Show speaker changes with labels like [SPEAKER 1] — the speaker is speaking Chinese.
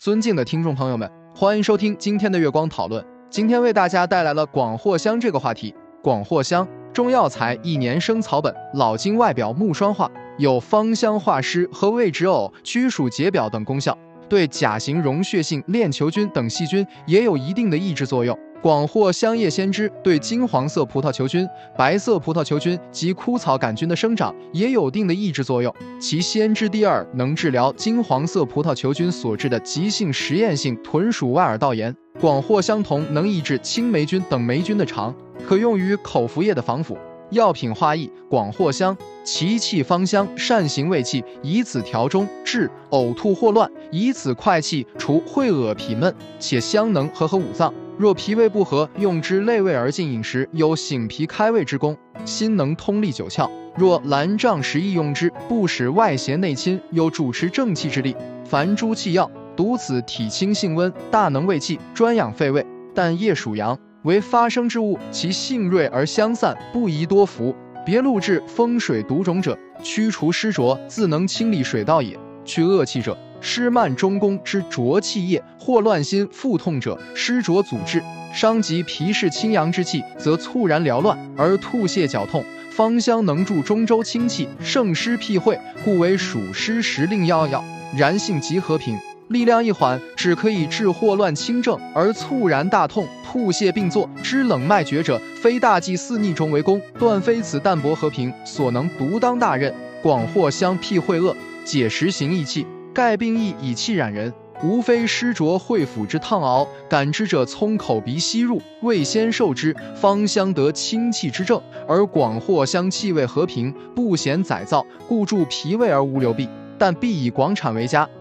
[SPEAKER 1] 尊敬的听众朋友们，欢迎收听今天的月光讨论。今天为大家带来了广藿香这个话题。广藿香，中药材，一年生草本，老茎外表木栓化，有芳香化湿和胃止呕、驱暑解表等功效，对甲型溶血性链球菌等细菌也有一定的抑制作用。广藿香叶先知对金黄色葡萄球菌、白色葡萄球菌及枯草杆菌的生长也有一定的抑制作用。其先知第二能治疗金黄色葡萄球菌所致的急性实验性豚鼠外耳道炎。广藿香同能抑制青霉菌等霉菌的肠，可用于口服液的防腐。药品化益：广藿香，其气芳香，善行胃气，以此调中治呕吐或乱，以此快气除秽恶痞闷，且香能和合五脏。若脾胃不和，用之内胃而进饮食，有醒脾开胃之功，心能通利九窍。若兰胀食益用之，不使外邪内侵，有主持正气之力。凡诸气药，独此体清性温，大能胃气，专养肺胃。但叶属阳，为发生之物，其性锐而香散，不宜多服。别录治风水毒种者，驱除湿浊，自能清理水道也。去恶气者。湿慢中宫之浊气液，或乱心腹痛者，湿浊阻滞，伤及脾室清阳之气，则猝然缭乱而吐泻绞痛。芳香能助中周清气，胜湿辟秽，故为暑湿时令药药。然性极和平，力量一缓，只可以治霍乱轻症而猝然大痛、吐泻并作知冷脉绝者，非大剂四逆中为功，断非此淡泊和平所能独当大任。广藿香辟秽恶，解实行益气。盖病亦以气染人，无非湿浊秽腐之烫熬，感之者从口鼻吸入，味先受之，芳香得清气之正。而广藿香气味和平，不显宰造，故助脾胃而无流弊。但必以广产为佳。